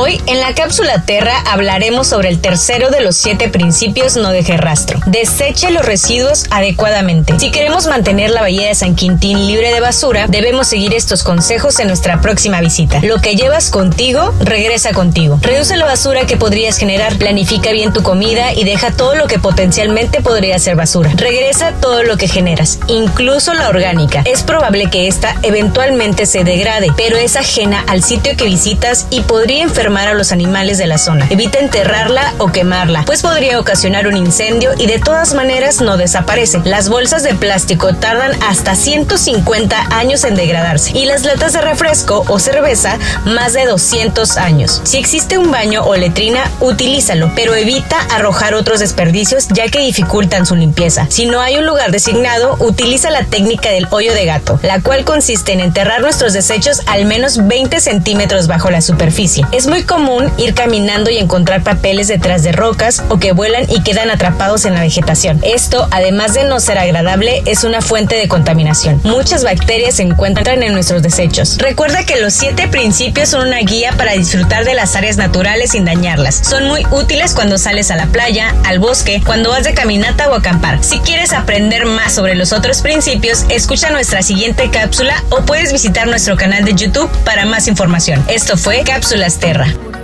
Hoy en la cápsula Terra hablaremos sobre el tercero de los siete principios no deje rastro. Deseche los residuos adecuadamente. Si queremos mantener la bahía de San Quintín libre de basura, debemos seguir estos consejos en nuestra próxima visita. Lo que llevas contigo, regresa contigo. Reduce la basura que podrías generar, planifica bien tu comida y deja todo lo que potencialmente podría ser basura. Regresa todo lo que generas, incluso la orgánica. Es probable que esta eventualmente se degrade, pero es ajena al sitio que visitas y podría enfermar a los animales de la zona. Evita enterrarla o quemarla, pues podría ocasionar un incendio y de todas maneras no desaparece. Las bolsas de plástico tardan hasta 150 años en degradarse y las latas de refresco o cerveza más de 200 años. Si existe un baño o letrina, utilízalo, pero evita arrojar otros desperdicios ya que dificultan su limpieza. Si no hay un lugar designado, utiliza la técnica del hoyo de gato, la cual consiste en enterrar nuestros desechos al menos 20 centímetros bajo la superficie. Es muy común ir caminando y encontrar papeles detrás de rocas o que vuelan y quedan atrapados en la vegetación. Esto, además de no ser agradable, es una fuente de contaminación. Muchas bacterias se encuentran en nuestros desechos. Recuerda que los siete principios son una guía para disfrutar de las áreas naturales sin dañarlas. Son muy útiles cuando sales a la playa, al bosque, cuando vas de caminata o acampar. Si quieres aprender más sobre los otros principios, escucha nuestra siguiente cápsula o puedes visitar nuestro canal de YouTube para más información. Esto fue Cápsulas Terra. tierra.